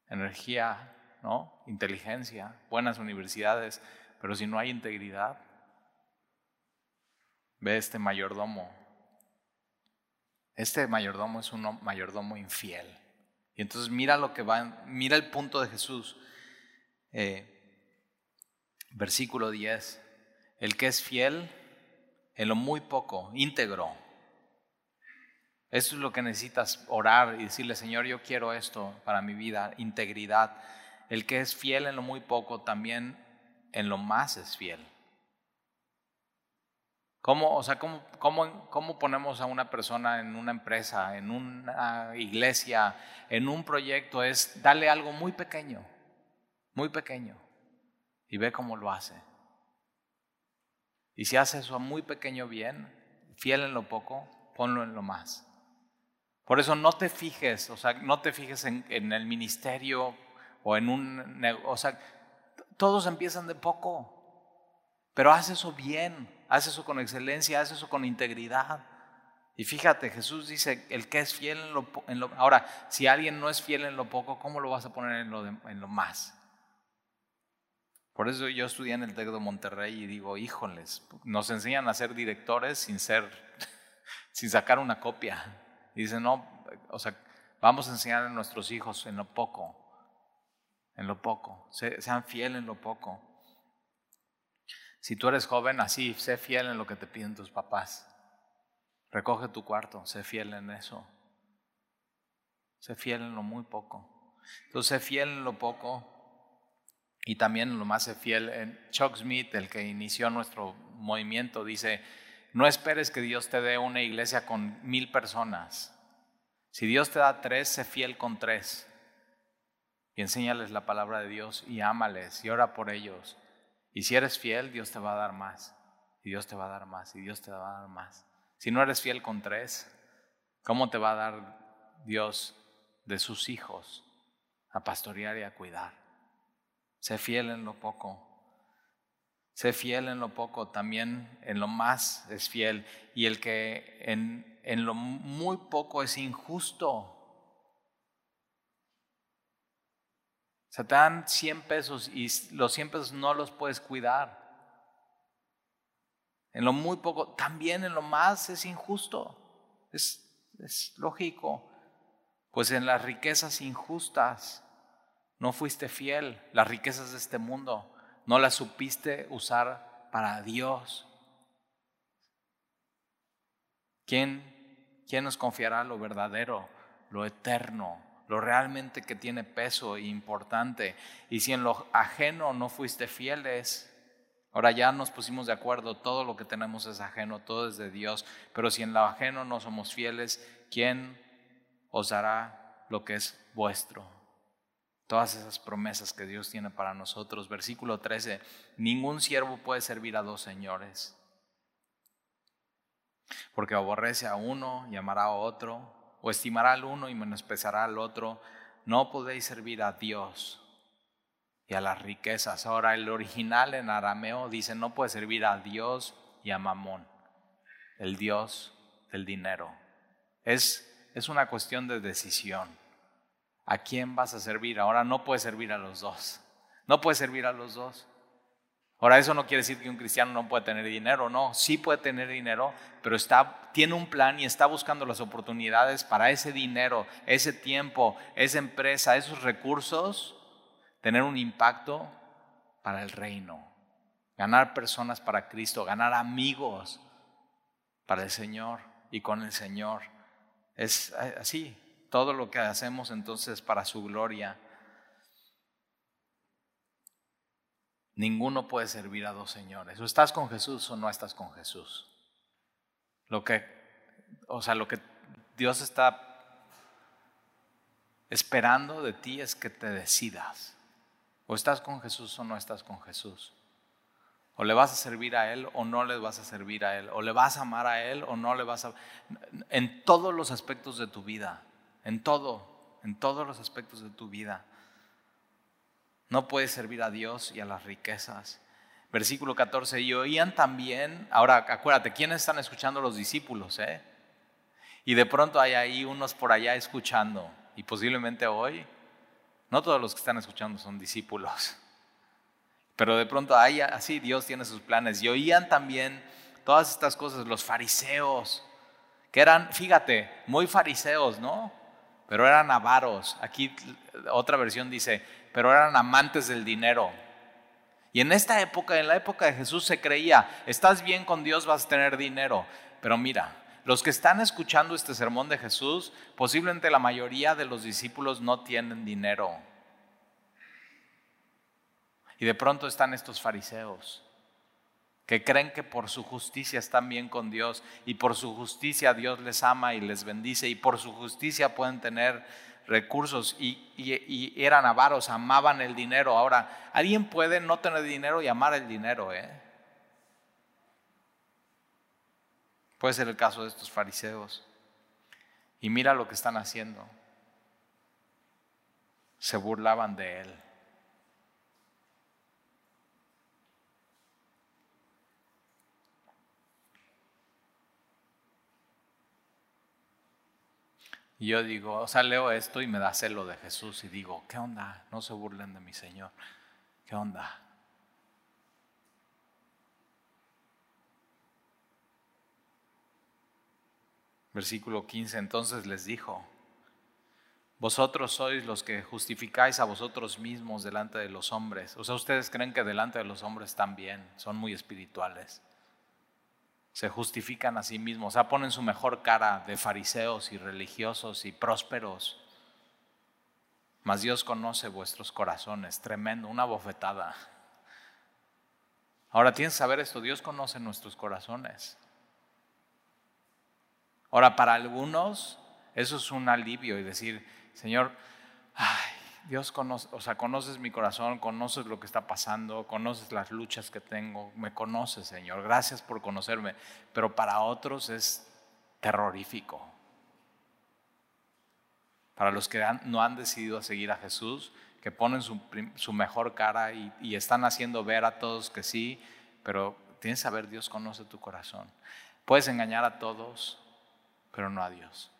energía ¿no? Inteligencia, buenas universidades, pero si no hay integridad, ve este mayordomo. Este mayordomo es un mayordomo infiel. Y entonces mira lo que va, mira el punto de Jesús. Eh, versículo 10. El que es fiel en lo muy poco, íntegro, Eso es lo que necesitas orar y decirle, Señor, yo quiero esto para mi vida, integridad. El que es fiel en lo muy poco, también en lo más es fiel. ¿Cómo, o sea, cómo, cómo, cómo ponemos a una persona en una empresa, en una iglesia, en un proyecto? Es darle algo muy pequeño, muy pequeño, y ve cómo lo hace. Y si hace eso muy pequeño bien, fiel en lo poco, ponlo en lo más. Por eso no te fijes, o sea, no te fijes en, en el ministerio o en un, o sea, todos empiezan de poco, pero haz eso bien, haz eso con excelencia, haz eso con integridad. Y fíjate, Jesús dice, el que es fiel en lo, en Ahora, si alguien no es fiel en lo poco, ¿cómo lo vas a poner en lo, en lo más? Por eso yo estudié en el TEC de Monterrey y digo, híjoles, nos enseñan a ser directores sin ser, sin sacar una copia. Y dicen, no, o sea, vamos a enseñar a nuestros hijos en lo poco, en lo poco, sean fieles en lo poco. Si tú eres joven, así, sé fiel en lo que te piden tus papás. Recoge tu cuarto, sé fiel en eso. Sé fiel en lo muy poco. Entonces, sé fiel en lo poco y también en lo más fiel. Chuck Smith, el que inició nuestro movimiento, dice, no esperes que Dios te dé una iglesia con mil personas. Si Dios te da tres, sé fiel con tres. Y enséñales la palabra de Dios y ámales y ora por ellos. Y si eres fiel, Dios te va a dar más. Y Dios te va a dar más. Y Dios te va a dar más. Si no eres fiel con tres, ¿cómo te va a dar Dios de sus hijos a pastorear y a cuidar? Sé fiel en lo poco. Sé fiel en lo poco, también en lo más es fiel. Y el que en, en lo muy poco es injusto, Se te dan 100 pesos y los 100 pesos no los puedes cuidar. En lo muy poco, también en lo más es injusto. Es, es lógico. Pues en las riquezas injustas no fuiste fiel. Las riquezas de este mundo no las supiste usar para Dios. ¿Quién, quién nos confiará lo verdadero, lo eterno? Lo realmente que tiene peso e importante. Y si en lo ajeno no fuiste fieles, ahora ya nos pusimos de acuerdo, todo lo que tenemos es ajeno, todo es de Dios, pero si en lo ajeno no somos fieles, ¿quién os dará lo que es vuestro? Todas esas promesas que Dios tiene para nosotros. Versículo 13, ningún siervo puede servir a dos señores, porque aborrece a uno y amará a otro o estimará al uno y menospreciará al otro. No podéis servir a Dios y a las riquezas. Ahora el original en arameo dice no puede servir a Dios y a Mamón, el Dios del dinero. Es, es una cuestión de decisión. ¿A quién vas a servir? Ahora no puedes servir a los dos. No puedes servir a los dos. Ahora, eso no quiere decir que un cristiano no puede tener dinero, no, sí puede tener dinero, pero está, tiene un plan y está buscando las oportunidades para ese dinero, ese tiempo, esa empresa, esos recursos, tener un impacto para el reino, ganar personas para Cristo, ganar amigos para el Señor y con el Señor. Es así, todo lo que hacemos entonces para su gloria. Ninguno puede servir a dos señores. O estás con Jesús o no estás con Jesús. Lo que, o sea, lo que Dios está esperando de ti es que te decidas. O estás con Jesús o no estás con Jesús. O le vas a servir a Él o no le vas a servir a Él. O le vas a amar a Él o no le vas a... En todos los aspectos de tu vida. En todo. En todos los aspectos de tu vida. No puedes servir a Dios y a las riquezas. Versículo 14, y oían también, ahora acuérdate, ¿quiénes están escuchando los discípulos? Eh? Y de pronto hay ahí unos por allá escuchando, y posiblemente hoy, no todos los que están escuchando son discípulos, pero de pronto hay así, Dios tiene sus planes. Y oían también todas estas cosas, los fariseos, que eran, fíjate, muy fariseos, ¿no? Pero eran avaros. Aquí otra versión dice, pero eran amantes del dinero. Y en esta época, en la época de Jesús se creía, estás bien con Dios, vas a tener dinero. Pero mira, los que están escuchando este sermón de Jesús, posiblemente la mayoría de los discípulos no tienen dinero. Y de pronto están estos fariseos que creen que por su justicia están bien con Dios y por su justicia Dios les ama y les bendice y por su justicia pueden tener recursos y, eran avaros, amaban el dinero. Ahora, alguien puede no tener dinero y amar el dinero, ¿eh? Puede ser el caso de estos fariseos. Y mira lo que están haciendo. Se burlaban de él. Y yo digo, o sea, leo esto y me da celo de Jesús y digo, ¿qué onda? No se burlen de mi Señor. ¿Qué onda? Versículo 15, entonces les dijo, vosotros sois los que justificáis a vosotros mismos delante de los hombres. O sea, ustedes creen que delante de los hombres bien, son muy espirituales se justifican a sí mismos, o sea, ponen su mejor cara de fariseos y religiosos y prósperos. Mas Dios conoce vuestros corazones, tremendo, una bofetada. Ahora tienes que saber esto, Dios conoce nuestros corazones. Ahora, para algunos eso es un alivio y decir, Señor, ay, Dios conoce, o sea, conoces mi corazón, conoces lo que está pasando, conoces las luchas que tengo, me conoces, Señor. Gracias por conocerme. Pero para otros es terrorífico. Para los que no han decidido seguir a Jesús, que ponen su, mejor cara y, y están haciendo ver a todos que sí, pero tienes que saber, Dios conoce tu corazón. Puedes engañar a todos, pero no a Dios.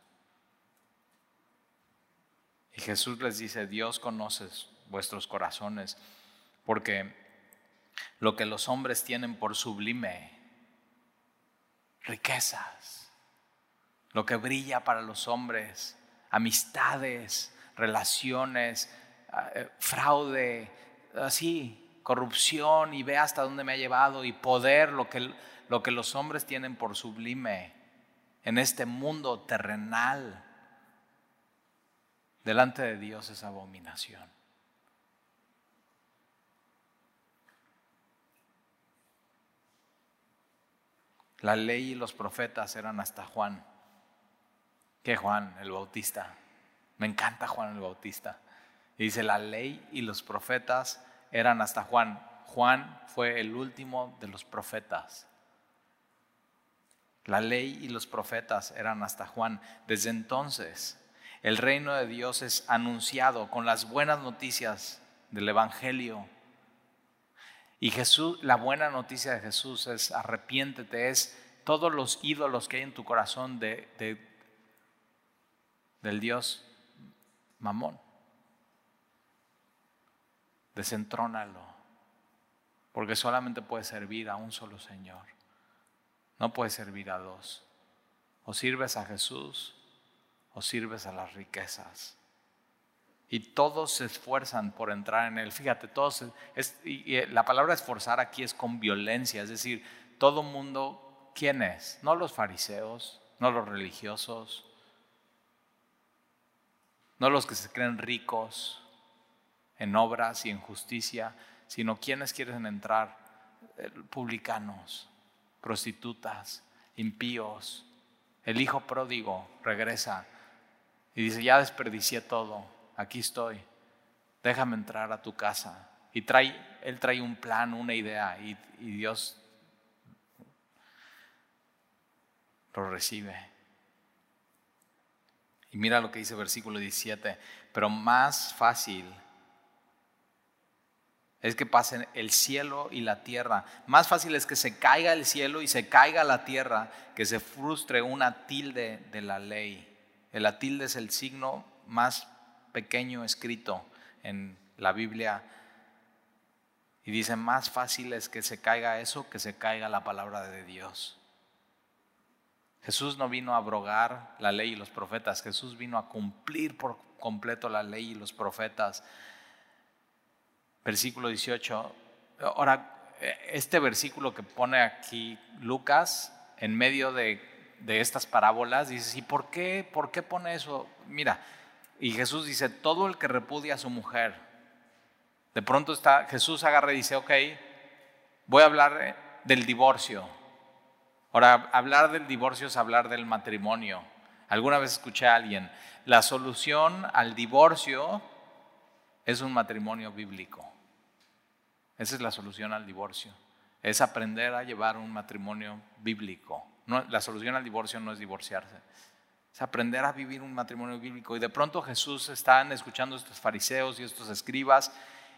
Y Jesús les dice, Dios conoce vuestros corazones, porque lo que los hombres tienen por sublime, riquezas, lo que brilla para los hombres, amistades, relaciones, eh, fraude, así, corrupción y ve hasta dónde me ha llevado y poder, lo que, lo que los hombres tienen por sublime en este mundo terrenal delante de Dios es abominación. La ley y los profetas eran hasta Juan. ¿Qué Juan, el Bautista? Me encanta Juan el Bautista. Y dice, la ley y los profetas eran hasta Juan. Juan fue el último de los profetas. La ley y los profetas eran hasta Juan. Desde entonces el reino de Dios es anunciado con las buenas noticias del Evangelio. Y Jesús, la buena noticia de Jesús es arrepiéntete, es todos los ídolos que hay en tu corazón de, del Dios mamón. Desentrónalo, porque solamente puede servir a un solo Señor, no puede servir a dos. O sirves a Jesús sirves a las riquezas. Y todos se esfuerzan por entrar en él. Fíjate, todos, y eh, la palabra esforzar aquí es con violencia, es decir, todo mundo, ¿quién es? No los fariseos, no los religiosos, no los que se creen ricos en obras y en justicia, sino quienes quieren entrar, eh, publicanos, prostitutas, impíos. El hijo pródigo regresa y dice, ya desperdicié todo, aquí estoy, déjame entrar a tu casa. Y trae, él trae un plan, una idea, y, Dios lo recibe. Y mira lo que dice versículo 17, pero más fácil es que pasen el cielo y la tierra. Más fácil es que se caiga el cielo y se caiga la tierra que se frustre una tilde de la ley. El tilde es el signo más pequeño escrito en la Biblia. Y dice, más fácil es que se caiga eso que se caiga la palabra de Dios. Jesús no vino a abrogar la ley y los profetas, Jesús vino a cumplir por completo la ley y los profetas. Versículo 18. Ahora, este versículo que pone aquí Lucas, en medio de de estas parábolas, dices, ¿y por qué? ¿Por qué pone eso? Mira, y Jesús dice, todo el que repudia a su mujer. De pronto está, Jesús agarra y dice, ok, voy a hablar del divorcio. Ahora, hablar del divorcio es hablar del matrimonio. Alguna vez escuché a alguien, la solución al divorcio es un matrimonio bíblico. Esa es la solución al divorcio. Es aprender a llevar un matrimonio bíblico. La solución al divorcio no es divorciarse. Es aprender a vivir un matrimonio bíblico. Y de pronto Jesús están escuchando a estos fariseos y estos escribas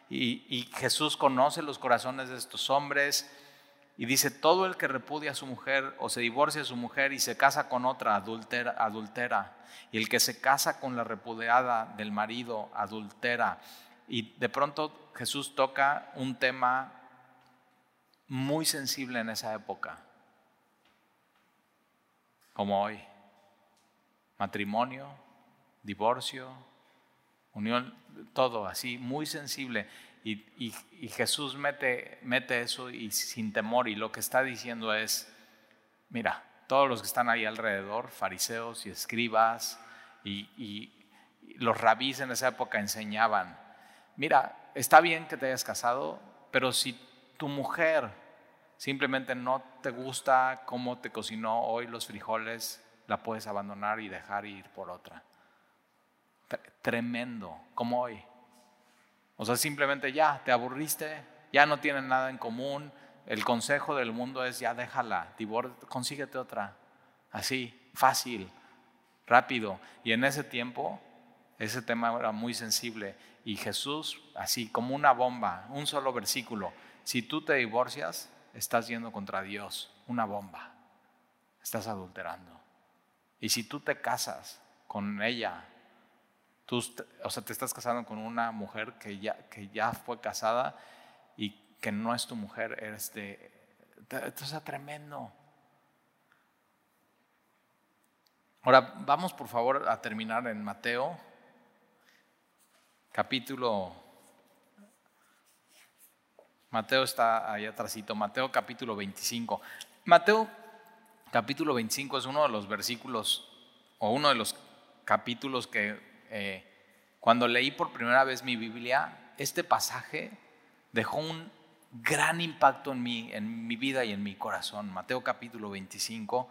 y, y Jesús conoce los corazones de estos hombres y dice, todo el que repudia a su mujer o se divorcia de su mujer y se casa con otra adultera, adultera. Y el que se casa con la repudiada del marido adultera. Y de pronto Jesús toca un tema muy sensible en esa época, como hoy. Matrimonio, divorcio, unión, todo así, muy sensible. Y, Jesús mete, mete eso y sin temor y lo que está diciendo es, mira, todos los que están ahí alrededor, fariseos y escribas y, y los rabís en esa época enseñaban, mira, está bien que te hayas casado, pero si tu mujer simplemente no te gusta cómo te cocinó hoy los frijoles, la puedes abandonar y dejar ir por otra. Tremendo, como hoy. O sea, simplemente ya, te aburriste, ya no tienen nada en común. El consejo del mundo es ya déjala, consíguete otra. Así, fácil, rápido. Y en ese tiempo, ese tema era muy sensible. Y Jesús, así como una bomba, un solo versículo. Si tú te divorcias, estás yendo contra Dios, una bomba. Estás adulterando. Y si tú te casas con ella, o sea, te estás casando con una mujer que ya, que ya fue casada y que no es tu mujer, eres de... Esto es tremendo. Ahora, vamos por favor a terminar en Mateo, capítulo... Mateo está ahí atrásito, Mateo capítulo 25. Mateo capítulo 25 es uno de los versículos o uno de los capítulos que eh, cuando leí por primera vez mi Biblia, este pasaje dejó un gran impacto en mi, en mi vida y en mi corazón. Mateo capítulo 25.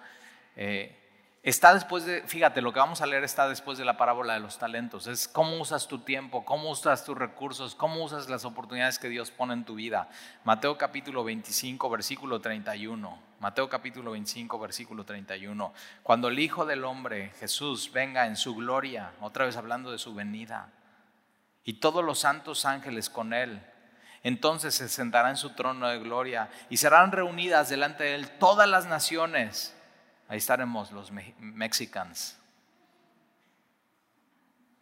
Eh, está después de, fíjate, lo que vamos a leer está después de la parábola de los talentos. Es cómo usas tu tiempo, cómo usas tus recursos, cómo usas las oportunidades que Dios pone en tu vida. Mateo capítulo 25, versículo 31. Mateo capítulo 25, versículo 31. Cuando el Hijo del Hombre, Jesús, venga en su gloria, otra vez hablando de su venida, y todos los santos ángeles con él, entonces se sentará en su trono de gloria y serán reunidas delante de él todas las naciones. Ahí estaremos los mexicanos.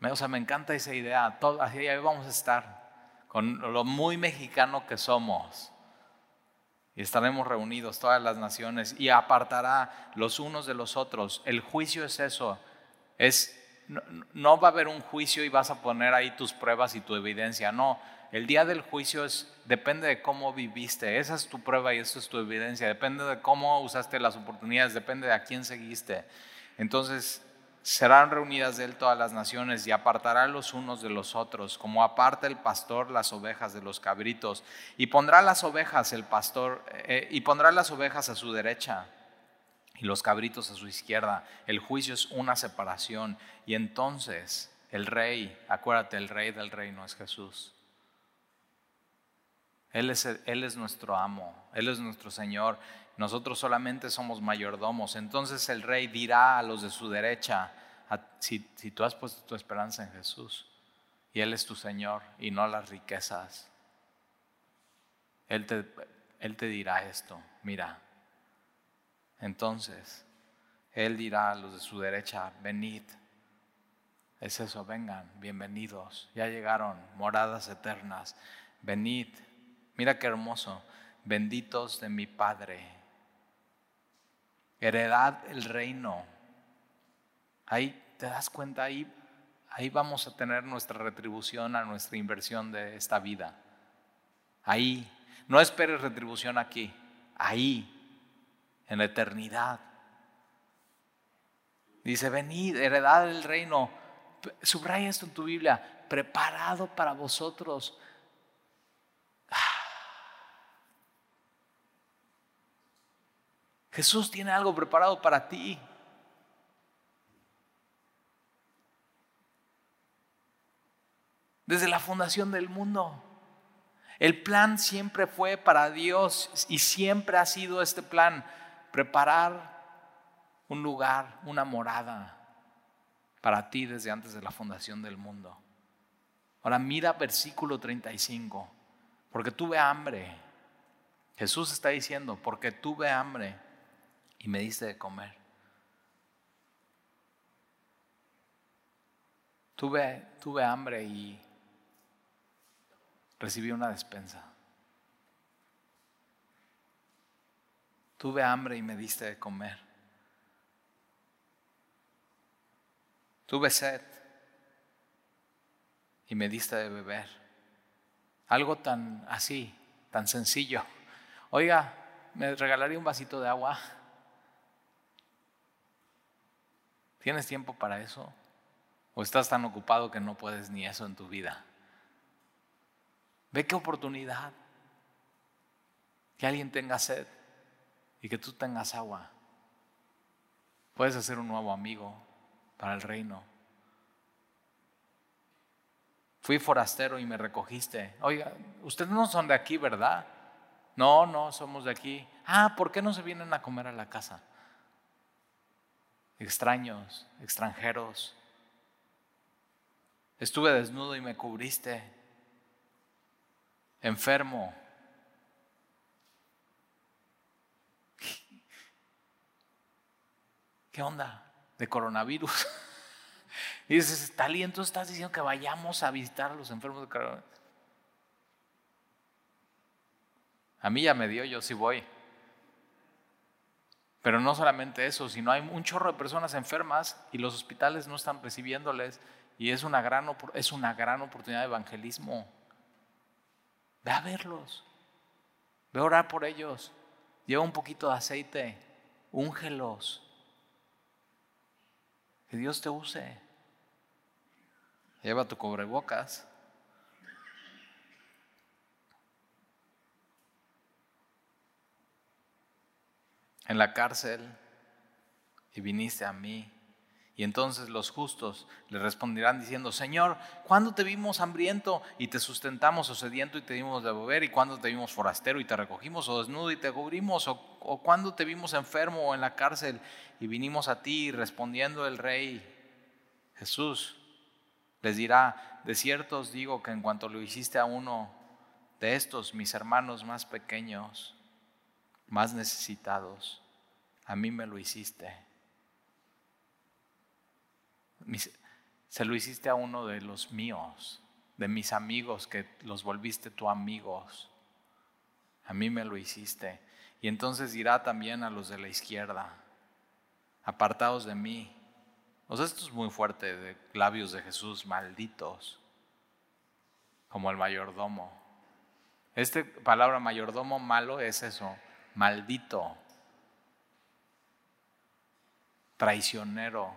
O sea, me encanta esa idea. Todo, ahí vamos a estar con lo muy mexicano que somos y estaremos reunidos todas las naciones y apartará los unos de los otros. El juicio es eso, es no, va a haber un juicio y vas a poner ahí tus pruebas y tu evidencia, no. El día del juicio es, depende de cómo viviste, esa es tu prueba y esa es tu evidencia, depende de cómo usaste las oportunidades, depende de a quién seguiste. Entonces, serán reunidas de él todas las naciones y apartará los unos de los otros, como aparta el pastor las ovejas de los cabritos, y pondrá las ovejas el pastor, eh, y pondrá las ovejas a su derecha y los cabritos a su izquierda. El juicio es una separación. Y entonces el rey, acuérdate, el rey del reino es Jesús. Él es, nuestro amo, Él es nuestro Señor. Nosotros solamente somos mayordomos. Entonces el rey dirá a los de su derecha, si, tú has puesto tu esperanza en Jesús y Él es tu Señor y no las riquezas, Él te, él te dirá esto, mira. Entonces Él dirá a los de su derecha, venid. Es eso, vengan, bienvenidos. Ya llegaron, moradas eternas. Venid. Mira qué hermoso. Benditos de mi Padre heredad el reino. Ahí te das cuenta, ahí, ahí vamos a tener nuestra retribución a nuestra inversión de esta vida. Ahí, no esperes retribución aquí, ahí, en la eternidad. Dice, venid, heredad el reino. Subraya esto en tu Biblia, preparado para vosotros. Jesús tiene algo preparado para ti. Desde la fundación del mundo. El plan siempre fue para Dios y siempre ha sido este plan, preparar un lugar, una morada para ti desde antes de la fundación del mundo. Ahora mira versículo 35, porque tuve hambre. Jesús está diciendo, porque tuve hambre y me diste de comer. Tuve, tuve hambre y recibí una despensa. Tuve hambre y me diste de comer. Tuve sed y me diste de beber. Algo tan así, tan sencillo. Oiga, ¿me regalaría un vasito de agua? ¿Tienes tiempo para eso? ¿O estás tan ocupado que no puedes ni eso en tu vida? Ve qué oportunidad. Que alguien tenga sed y que tú tengas agua. Puedes hacer un nuevo amigo para el reino. Fui forastero y me recogiste. Oiga, ustedes no son de aquí, ¿verdad? No, no, somos de aquí. Ah, ¿por qué no se vienen a comer a la casa? Extraños, extranjeros. Estuve desnudo y me cubriste enfermo. ¿Qué onda? De coronavirus. Y dices, entonces estás diciendo que vayamos a visitar a los enfermos de coronavirus. A mí ya me dio, yo sí voy. Pero no solamente eso, sino hay un chorro de personas enfermas y los hospitales no están recibiéndoles y es una gran, es una gran oportunidad de evangelismo. Ve a verlos. Ve a orar por ellos. Lleva un poquito de aceite. Úngelos. Que Dios te use. Lleva tu cobrebocas. En la cárcel y viniste a mí y entonces los justos le responderán diciendo, Señor, ¿cuándo te vimos hambriento y te sustentamos o sediento y te dimos de beber? ¿Y cuándo te vimos forastero y te recogimos o desnudo y te cubrimos? ¿O, o cuándo te vimos enfermo o en la cárcel y vinimos a ti? Respondiendo el rey Jesús les dirá, de cierto os digo que en cuanto lo hiciste a uno de estos, mis hermanos más pequeños, más necesitados, a mí me lo hiciste se lo hiciste a uno de los míos, de mis amigos, que los volviste tu amigos. A mí me lo hiciste. Y entonces dirá también a los de la izquierda, apartados de mí. O sea, esto es muy fuerte, de labios de Jesús, malditos, como el mayordomo. Esta palabra mayordomo malo es eso, maldito, traicionero,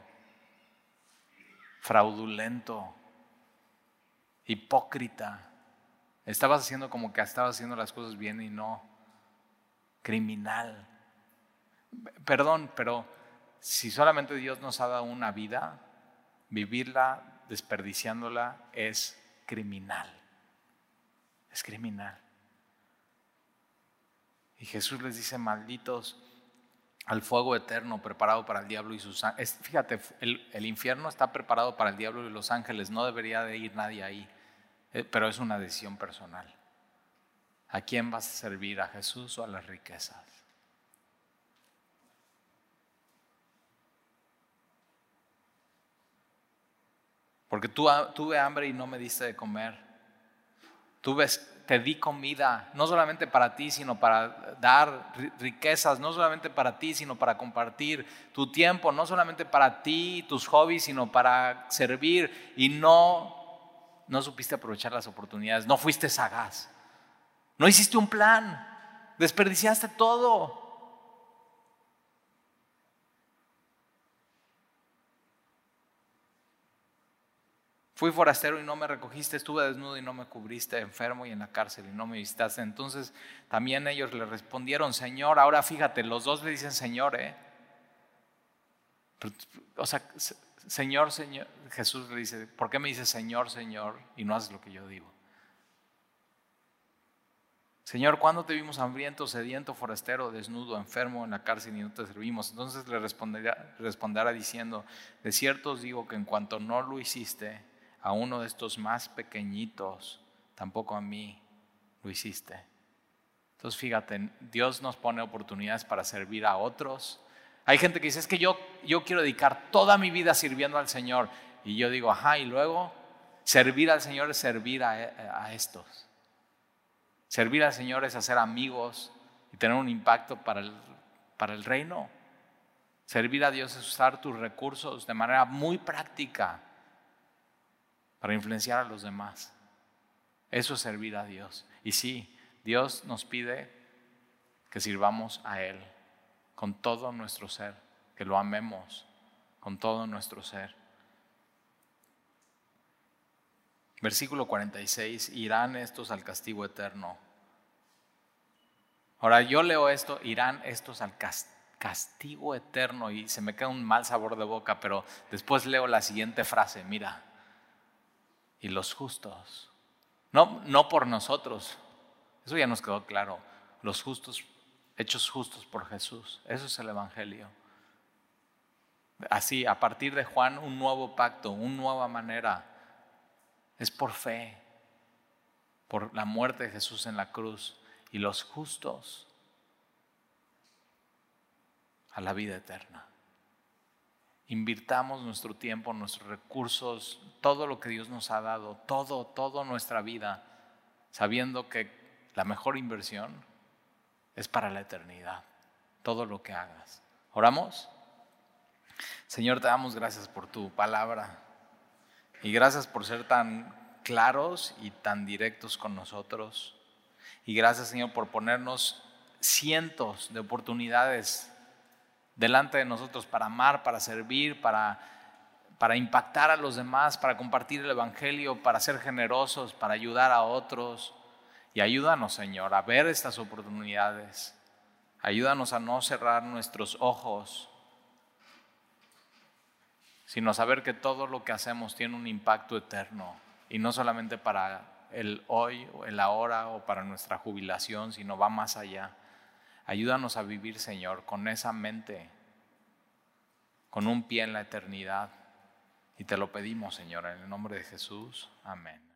fraudulento, hipócrita. Estabas haciendo como que estabas haciendo las cosas bien y no. Criminal. Perdón, pero si solamente Dios nos ha dado una vida, vivirla desperdiciándola es criminal. Es criminal. Y Jesús les dice, malditos, al fuego eterno preparado para el diablo y sus ángeles. Fíjate, el, infierno está preparado para el diablo y los ángeles, no debería de ir nadie ahí, eh, pero es una decisión personal. ¿A quién vas a servir? ¿A Jesús o a las riquezas? Porque tú, tuve hambre y no me diste de comer. Tuve te di comida, no solamente para ti, sino para dar riquezas, no solamente para ti, sino para compartir tu tiempo, no solamente para ti, tus hobbies, sino para servir y no, no supiste aprovechar las oportunidades, no fuiste sagaz, no hiciste un plan, desperdiciaste todo. Fui forastero y no me recogiste, estuve desnudo y no me cubriste, enfermo y en la cárcel y no me visitaste. Entonces también ellos le respondieron, Señor, ahora fíjate, los dos le dicen Señor, ¿eh? O sea, Señor, Señor, Jesús le dice, ¿por qué me dices Señor, Señor y no haces lo que yo digo? Señor, ¿cuándo te vimos hambriento, sediento, forastero, desnudo, enfermo en la cárcel y no te servimos? Entonces le responderá, responderá diciendo, de cierto os digo que en cuanto no lo hiciste a uno de estos más pequeñitos, tampoco a mí lo hiciste. Entonces fíjate, Dios nos pone oportunidades para servir a otros. Hay gente que dice, es que yo, yo quiero dedicar toda mi vida sirviendo al Señor. Y yo digo, ajá, y luego servir al Señor es servir a, a estos. Servir al Señor es hacer amigos y tener un impacto para el, para el reino. Servir a Dios es usar tus recursos de manera muy práctica para influenciar a los demás. Eso es servir a Dios. Y sí, Dios nos pide que sirvamos a Él con todo nuestro ser, que lo amemos con todo nuestro ser. Versículo 46, irán estos al castigo eterno. Ahora yo leo esto, irán estos al castigo eterno y se me queda un mal sabor de boca, pero después leo la siguiente frase, mira, y los justos, no, no por nosotros, eso ya nos quedó claro, los justos, hechos justos por Jesús, eso es el Evangelio. Así, a partir de Juan, un nuevo pacto, una nueva manera. Es por fe, por la muerte de Jesús en la cruz. Y los justos a la vida eterna. Invirtamos nuestro tiempo, nuestros recursos, todo lo que Dios nos ha dado, todo, toda nuestra vida, sabiendo que la mejor inversión es para la eternidad, todo lo que hagas. ¿Oramos? Señor, te damos gracias por tu palabra. Y gracias por ser tan claros y tan directos con nosotros. Y gracias Señor por ponernos cientos de oportunidades delante de nosotros para amar, para servir, para, para impactar a los demás, para compartir el Evangelio, para ser generosos, para ayudar a otros. Y ayúdanos Señor a ver estas oportunidades. Ayúdanos a no cerrar nuestros ojos sino saber que todo lo que hacemos tiene un impacto eterno y no solamente para el hoy, el ahora o para nuestra jubilación, sino va más allá. Ayúdanos a vivir, Señor, con esa mente, con un pie en la eternidad. Y te lo pedimos, Señor, en el nombre de Jesús. Amén.